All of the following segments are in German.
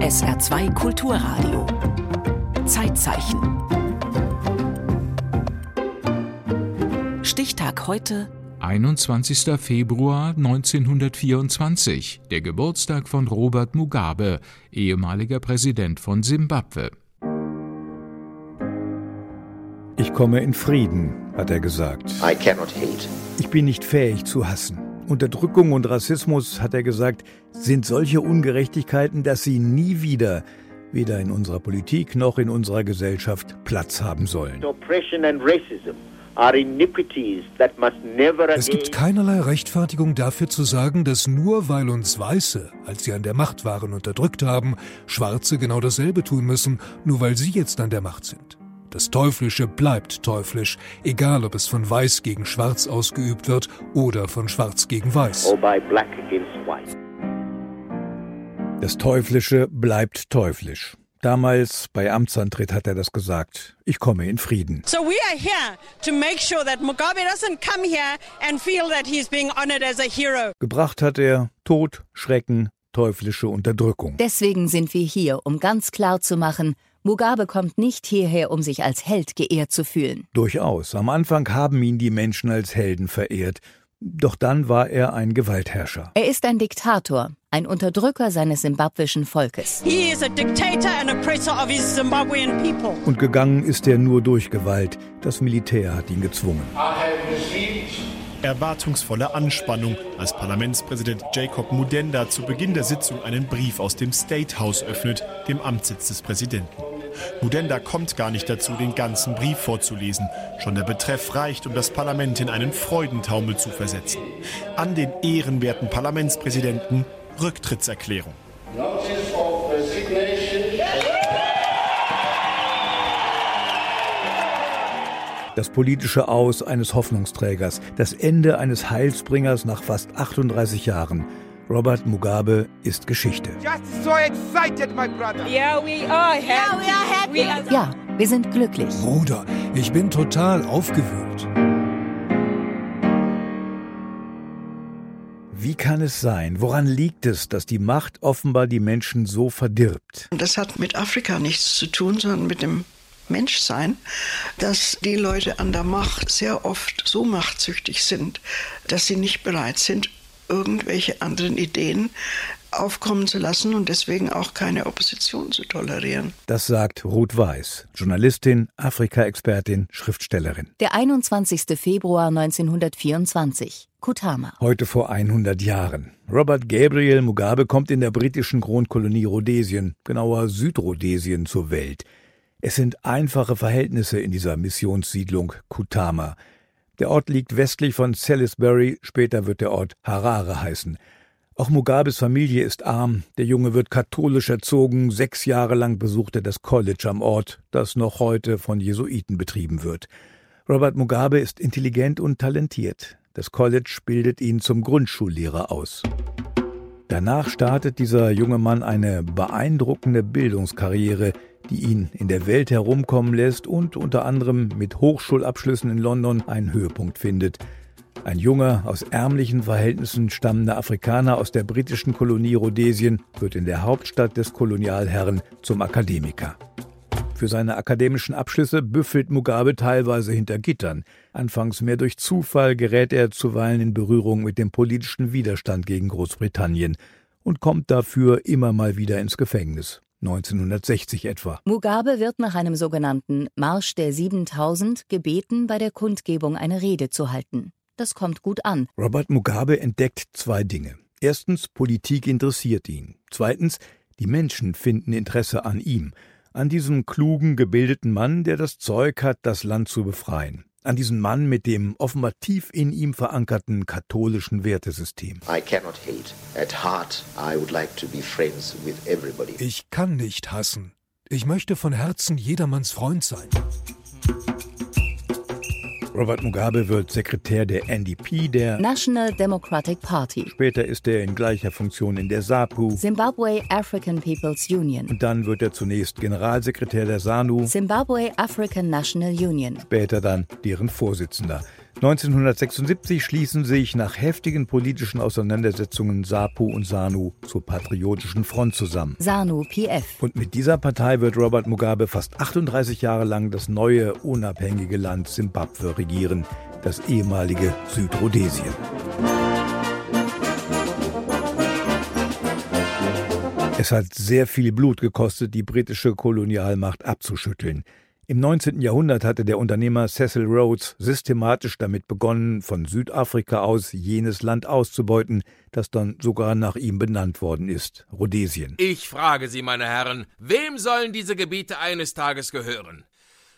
SR2 Kulturradio. Zeitzeichen. Stichtag heute. 21. Februar 1924, der Geburtstag von Robert Mugabe, ehemaliger Präsident von Simbabwe. Ich komme in Frieden, hat er gesagt. Ich bin nicht fähig zu hassen. Unterdrückung und Rassismus, hat er gesagt, sind solche Ungerechtigkeiten, dass sie nie wieder, weder in unserer Politik noch in unserer Gesellschaft, Platz haben sollen. Es gibt keinerlei Rechtfertigung dafür zu sagen, dass nur weil uns Weiße, als sie an der Macht waren, unterdrückt haben, Schwarze genau dasselbe tun müssen, nur weil sie jetzt an der Macht sind. Das Teuflische bleibt teuflisch, egal ob es von Weiß gegen Schwarz ausgeübt wird oder von Schwarz gegen Weiß. Das Teuflische bleibt teuflisch. Damals bei Amtsantritt hat er das gesagt. Ich komme in Frieden. So we are here to make sure that Mugabe doesn't come here and feel that he's being honored as a hero. Gebracht hat er Tod, Schrecken, teuflische Unterdrückung. Deswegen sind wir hier, um ganz klar zu machen, Mugabe kommt nicht hierher, um sich als Held geehrt zu fühlen. Durchaus. Am Anfang haben ihn die Menschen als Helden verehrt. Doch dann war er ein Gewaltherrscher. Er ist ein Diktator, ein Unterdrücker seines simbabwischen Volkes. Und gegangen ist er nur durch Gewalt. Das Militär hat ihn gezwungen. Erwartungsvolle Anspannung, als Parlamentspräsident Jacob Mudenda zu Beginn der Sitzung einen Brief aus dem State House öffnet, dem Amtssitz des Präsidenten. Mudenda kommt gar nicht dazu, den ganzen Brief vorzulesen. Schon der Betreff reicht, um das Parlament in einen Freudentaumel zu versetzen. An den ehrenwerten Parlamentspräsidenten Rücktrittserklärung. Das politische Aus eines Hoffnungsträgers, das Ende eines Heilsbringers nach fast 38 Jahren. Robert Mugabe ist Geschichte. Ja, wir sind glücklich. Bruder, ich bin total aufgewühlt. Wie kann es sein? Woran liegt es, dass die Macht offenbar die Menschen so verdirbt? Das hat mit Afrika nichts zu tun, sondern mit dem Menschsein, dass die Leute an der Macht sehr oft so machtsüchtig sind, dass sie nicht bereit sind, irgendwelche anderen Ideen aufkommen zu lassen und deswegen auch keine Opposition zu tolerieren. Das sagt Ruth Weiß, Journalistin, Afrika-Expertin, Schriftstellerin. Der 21. Februar 1924. Kutama. Heute vor 100 Jahren. Robert Gabriel Mugabe kommt in der britischen Kronkolonie Rhodesien, genauer Südrhodesien, zur Welt. Es sind einfache Verhältnisse in dieser Missionssiedlung Kutama. Der Ort liegt westlich von Salisbury, später wird der Ort Harare heißen. Auch Mugabes Familie ist arm, der Junge wird katholisch erzogen, sechs Jahre lang besucht er das College am Ort, das noch heute von Jesuiten betrieben wird. Robert Mugabe ist intelligent und talentiert. Das College bildet ihn zum Grundschullehrer aus. Danach startet dieser junge Mann eine beeindruckende Bildungskarriere, die ihn in der Welt herumkommen lässt und unter anderem mit Hochschulabschlüssen in London einen Höhepunkt findet. Ein junger, aus ärmlichen Verhältnissen stammender Afrikaner aus der britischen Kolonie Rhodesien wird in der Hauptstadt des Kolonialherren zum Akademiker. Für seine akademischen Abschlüsse büffelt Mugabe teilweise hinter Gittern. Anfangs mehr durch Zufall gerät er zuweilen in Berührung mit dem politischen Widerstand gegen Großbritannien und kommt dafür immer mal wieder ins Gefängnis. 1960 etwa. Mugabe wird nach einem sogenannten Marsch der 7000 gebeten, bei der Kundgebung eine Rede zu halten. Das kommt gut an. Robert Mugabe entdeckt zwei Dinge. Erstens, Politik interessiert ihn. Zweitens, die Menschen finden Interesse an ihm, an diesem klugen, gebildeten Mann, der das Zeug hat, das Land zu befreien an diesen Mann mit dem offenbar tief in ihm verankerten katholischen Wertesystem. Ich kann nicht hassen. Ich möchte von Herzen jedermanns Freund sein. Robert Mugabe wird Sekretär der NDP, der National Democratic Party. Später ist er in gleicher Funktion in der SAPU, Zimbabwe African People's Union. Und dann wird er zunächst Generalsekretär der SANU, Zimbabwe African National Union. Später dann deren Vorsitzender. 1976 schließen sich nach heftigen politischen Auseinandersetzungen SAPU und SANU zur Patriotischen Front zusammen. SANU PF. Und mit dieser Partei wird Robert Mugabe fast 38 Jahre lang das neue, unabhängige Land Simbabwe regieren, das ehemalige Südrhodesien. Es hat sehr viel Blut gekostet, die britische Kolonialmacht abzuschütteln. Im 19. Jahrhundert hatte der Unternehmer Cecil Rhodes systematisch damit begonnen, von Südafrika aus jenes Land auszubeuten, das dann sogar nach ihm benannt worden ist, Rhodesien. Ich frage Sie, meine Herren, wem sollen diese Gebiete eines Tages gehören?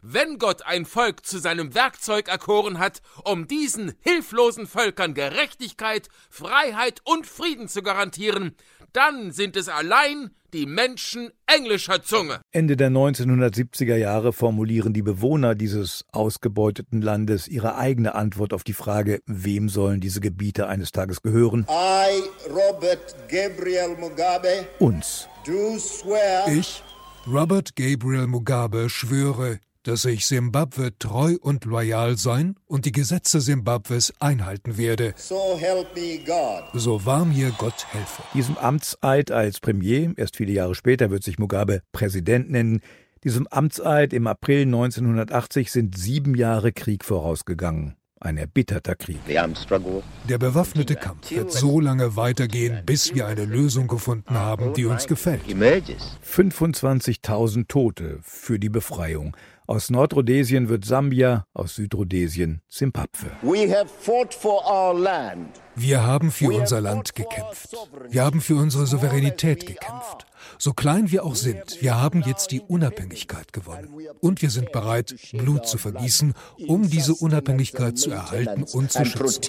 Wenn Gott ein Volk zu seinem Werkzeug erkoren hat, um diesen hilflosen Völkern Gerechtigkeit, Freiheit und Frieden zu garantieren, dann sind es allein die Menschen englischer Zunge. Ende der 1970er Jahre formulieren die Bewohner dieses ausgebeuteten Landes ihre eigene Antwort auf die Frage, wem sollen diese Gebiete eines Tages gehören? I, Robert Gabriel Mugabe, Uns. do swear Ich, Robert Gabriel Mugabe, schwöre, dass ich Simbabwe treu und loyal sein und die Gesetze Simbabwes einhalten werde, so help me God. so wahr mir Gott helfe. Diesem Amtseid als Premier, erst viele Jahre später wird sich Mugabe Präsident nennen, diesem Amtseid im April 1980 sind sieben Jahre Krieg vorausgegangen. Ein erbitterter Krieg. Der bewaffnete Kampf wird so lange weitergehen, bis wir eine Lösung gefunden haben, die uns gefällt. 25.000 Tote für die Befreiung. Aus Nordrhodesien wird Sambia, aus Südrhodesien Zimbabwe. We have fought for our land. Wir haben für unser Land gekämpft. Wir haben für unsere Souveränität gekämpft. So klein wir auch sind, wir haben jetzt die Unabhängigkeit gewonnen. Und wir sind bereit, Blut zu vergießen, um diese Unabhängigkeit zu erhalten und zu schützen.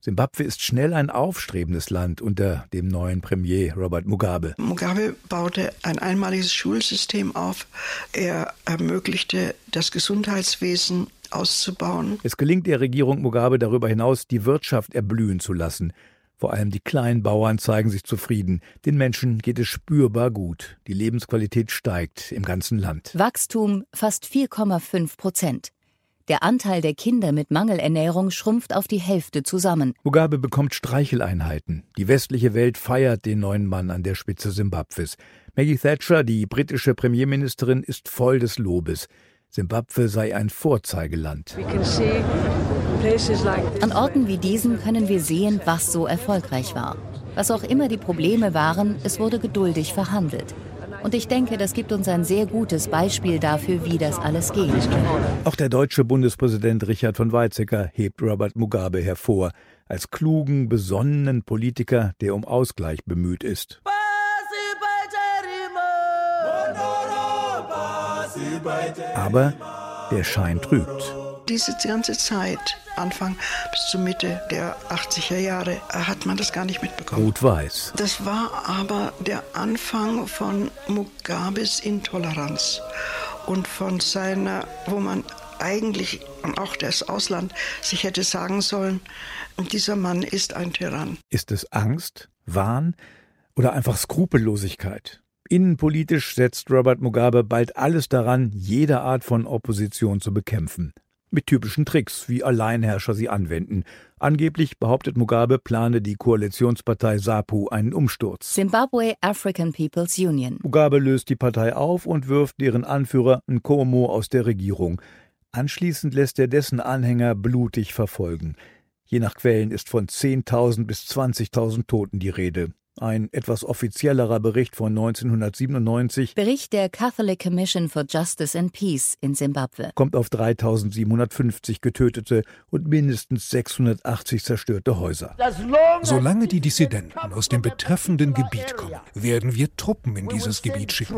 Simbabwe ist schnell ein aufstrebendes Land unter dem neuen Premier Robert Mugabe. Mugabe baute ein einmaliges Schulsystem auf. Er ermöglichte das Gesundheitswesen auszubauen. Es gelingt der Regierung Mugabe darüber hinaus, die Wirtschaft erblühen zu lassen. Vor allem die Kleinbauern zeigen sich zufrieden. Den Menschen geht es spürbar gut. Die Lebensqualität steigt im ganzen Land. Wachstum fast 4,5 Prozent. Der Anteil der Kinder mit Mangelernährung schrumpft auf die Hälfte zusammen. Mugabe bekommt Streicheleinheiten. Die westliche Welt feiert den neuen Mann an der Spitze Simbabwes. Maggie Thatcher, die britische Premierministerin, ist voll des Lobes. Simbabwe sei ein Vorzeigeland. An Orten wie diesen können wir sehen, was so erfolgreich war. Was auch immer die Probleme waren, es wurde geduldig verhandelt. Und ich denke, das gibt uns ein sehr gutes Beispiel dafür, wie das alles geht. Auch der deutsche Bundespräsident Richard von Weizsäcker hebt Robert Mugabe hervor, als klugen, besonnenen Politiker, der um Ausgleich bemüht ist. Aber der Schein trügt. Diese ganze Zeit, Anfang bis zur Mitte der 80er Jahre, hat man das gar nicht mitbekommen. Rot-Weiß. Das war aber der Anfang von Mugabes Intoleranz und von seiner, wo man eigentlich, und auch das Ausland, sich hätte sagen sollen, dieser Mann ist ein Tyrann. Ist es Angst, Wahn oder einfach Skrupellosigkeit? Innenpolitisch setzt Robert Mugabe bald alles daran, jede Art von Opposition zu bekämpfen. Mit typischen Tricks, wie Alleinherrscher sie anwenden. Angeblich, behauptet Mugabe, plane die Koalitionspartei SAPU einen Umsturz. Zimbabwe African People's Union. Mugabe löst die Partei auf und wirft deren Anführer Nkomo aus der Regierung. Anschließend lässt er dessen Anhänger blutig verfolgen. Je nach Quellen ist von 10.000 bis 20.000 Toten die Rede. Ein etwas offiziellerer Bericht von 1997 Bericht der Catholic Commission for Justice and Peace in Simbabwe. kommt auf 3750 Getötete und mindestens 680 zerstörte Häuser. Solange die Dissidenten aus dem betreffenden Gebiet kommen, werden wir Truppen in dieses Gebiet schicken.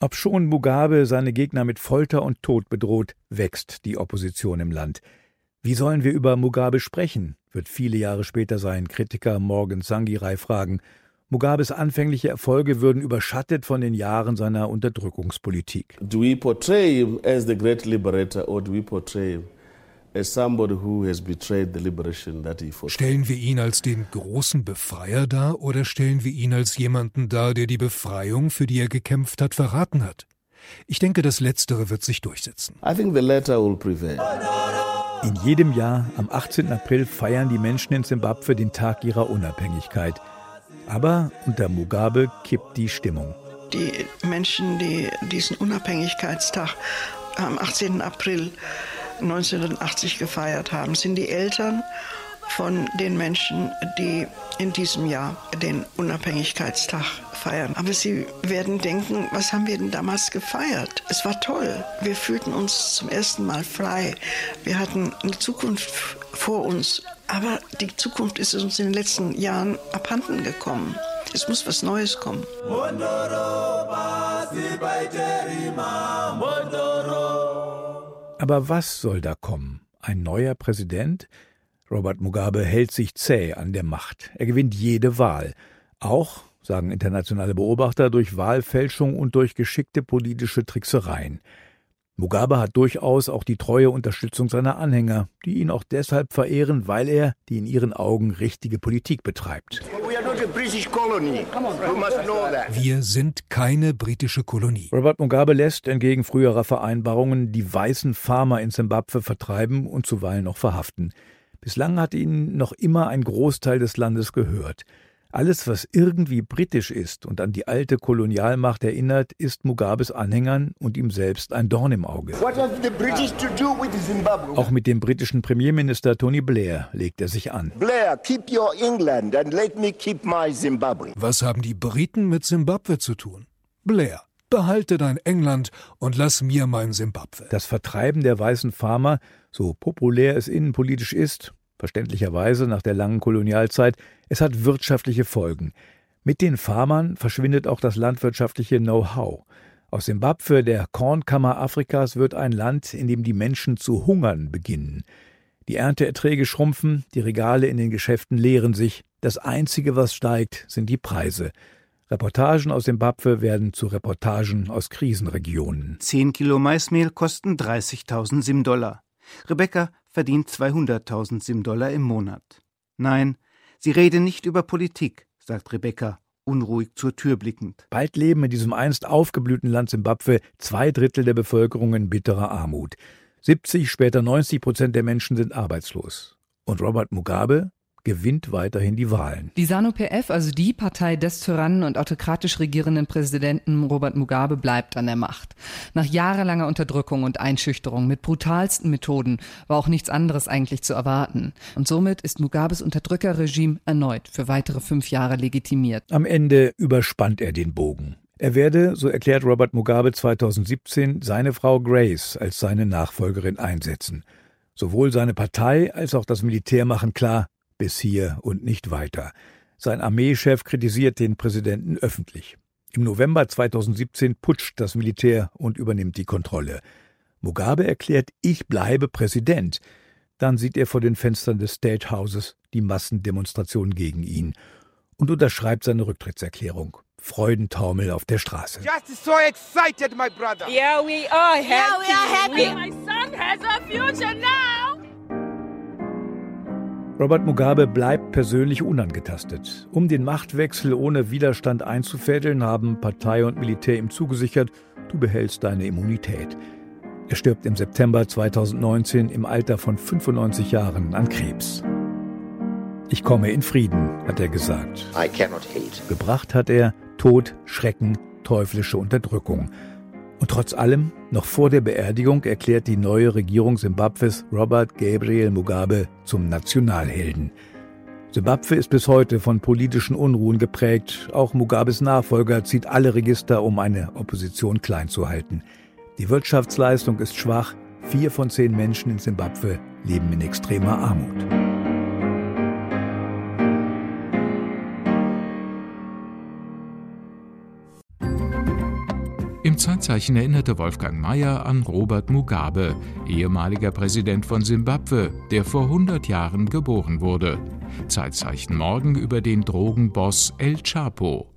Ob schon Mugabe seine Gegner mit Folter und Tod bedroht, wächst die Opposition im Land. Wie sollen wir über Mugabe sprechen, wird viele Jahre später sein Kritiker Morgan Sangirai fragen. Mugabes anfängliche Erfolge würden überschattet von den Jahren seiner Unterdrückungspolitik. Do we portray him as the great liberator or do we portray him as somebody who has betrayed the liberation that he fought? Stellen wir ihn als den großen Befreier dar oder stellen wir ihn als jemanden dar, der die Befreiung, für die er gekämpft hat, verraten hat? Ich denke, das Letztere wird sich durchsetzen. I think the latter will prevail. In jedem Jahr am 18. April feiern die Menschen in Simbabwe den Tag ihrer Unabhängigkeit. Aber unter Mugabe kippt die Stimmung. Die Menschen, die diesen Unabhängigkeitstag am 18. April 1980 gefeiert haben, sind die Eltern von den Menschen, die in diesem Jahr den Unabhängigkeitstag feiern. Aber sie werden denken, was haben wir denn damals gefeiert? Es war toll. Wir fühlten uns zum ersten Mal frei. Wir hatten eine Zukunft vor uns. Aber die Zukunft ist uns in den letzten Jahren abhanden gekommen. Es muss was Neues kommen. Aber was soll da kommen? Ein neuer Präsident? Robert Mugabe hält sich zäh an der Macht. Er gewinnt jede Wahl. Auch, sagen internationale Beobachter, durch Wahlfälschung und durch geschickte politische Tricksereien. Mugabe hat durchaus auch die treue Unterstützung seiner Anhänger, die ihn auch deshalb verehren, weil er die in ihren Augen richtige Politik betreibt. Wir sind keine britische Kolonie. Robert Mugabe lässt entgegen früherer Vereinbarungen die weißen Farmer in Simbabwe vertreiben und zuweilen noch verhaften. Bislang hat ihnen noch immer ein Großteil des Landes gehört. Alles, was irgendwie britisch ist und an die alte Kolonialmacht erinnert, ist Mugabes Anhängern und ihm selbst ein Dorn im Auge. Auch mit dem britischen Premierminister Tony Blair legt er sich an. Blair, keep your England and let me keep my Zimbabwe. Was haben die Briten mit Simbabwe zu tun? Blair, behalte dein England und lass mir mein Simbabwe. Das Vertreiben der weißen Farmer, so populär es innenpolitisch ist, verständlicherweise nach der langen Kolonialzeit, es hat wirtschaftliche Folgen. Mit den Farmern verschwindet auch das landwirtschaftliche Know-how. Aus Simbabwe, der Kornkammer Afrikas, wird ein Land, in dem die Menschen zu hungern beginnen. Die Ernteerträge schrumpfen, die Regale in den Geschäften leeren sich. Das Einzige, was steigt, sind die Preise. Reportagen aus Simbabwe werden zu Reportagen aus Krisenregionen. Zehn Kilo Maismehl kosten 30.000 Sim-Dollar. Rebecca verdient 200.000 Sim-Dollar im Monat. Nein, sie rede nicht über Politik, sagt Rebecca, unruhig zur Tür blickend. Bald leben in diesem einst aufgeblühten Land Simbabwe zwei Drittel der Bevölkerung in bitterer Armut. 70, später 90 Prozent der Menschen sind arbeitslos. Und Robert Mugabe gewinnt weiterhin die Wahlen. Die SANU-PF, also die Partei des Tyrannen und autokratisch regierenden Präsidenten Robert Mugabe, bleibt an der Macht. Nach jahrelanger Unterdrückung und Einschüchterung mit brutalsten Methoden war auch nichts anderes eigentlich zu erwarten. Und somit ist Mugabes Unterdrückerregime erneut für weitere fünf Jahre legitimiert. Am Ende überspannt er den Bogen. Er werde, so erklärt Robert Mugabe 2017, seine Frau Grace als seine Nachfolgerin einsetzen. Sowohl seine Partei als auch das Militär machen klar, bis hier und nicht weiter. Sein Armeechef kritisiert den Präsidenten öffentlich. Im November 2017 putscht das Militär und übernimmt die Kontrolle. Mugabe erklärt, ich bleibe Präsident. Dann sieht er vor den Fenstern des State Houses die Massendemonstration gegen ihn und unterschreibt seine Rücktrittserklärung. Freudentaumel auf der Straße. Just so excited, my brother. Yeah, we are happy. Yeah, we are happy. My son has a future now. Robert Mugabe bleibt persönlich unangetastet. Um den Machtwechsel ohne Widerstand einzufädeln, haben Partei und Militär ihm zugesichert, du behältst deine Immunität. Er stirbt im September 2019 im Alter von 95 Jahren an Krebs. Ich komme in Frieden, hat er gesagt. I cannot hate. Gebracht hat er Tod, Schrecken, teuflische Unterdrückung. Und trotz allem, noch vor der Beerdigung erklärt die neue Regierung Simbabwes Robert Gabriel Mugabe zum Nationalhelden. Simbabwe ist bis heute von politischen Unruhen geprägt. Auch Mugabes Nachfolger zieht alle Register, um eine Opposition klein zu halten. Die Wirtschaftsleistung ist schwach. Vier von zehn Menschen in Simbabwe leben in extremer Armut. Zeitzeichen erinnerte Wolfgang Mayer an Robert Mugabe, ehemaliger Präsident von Simbabwe, der vor 100 Jahren geboren wurde. Zeitzeichen morgen über den Drogenboss El Chapo.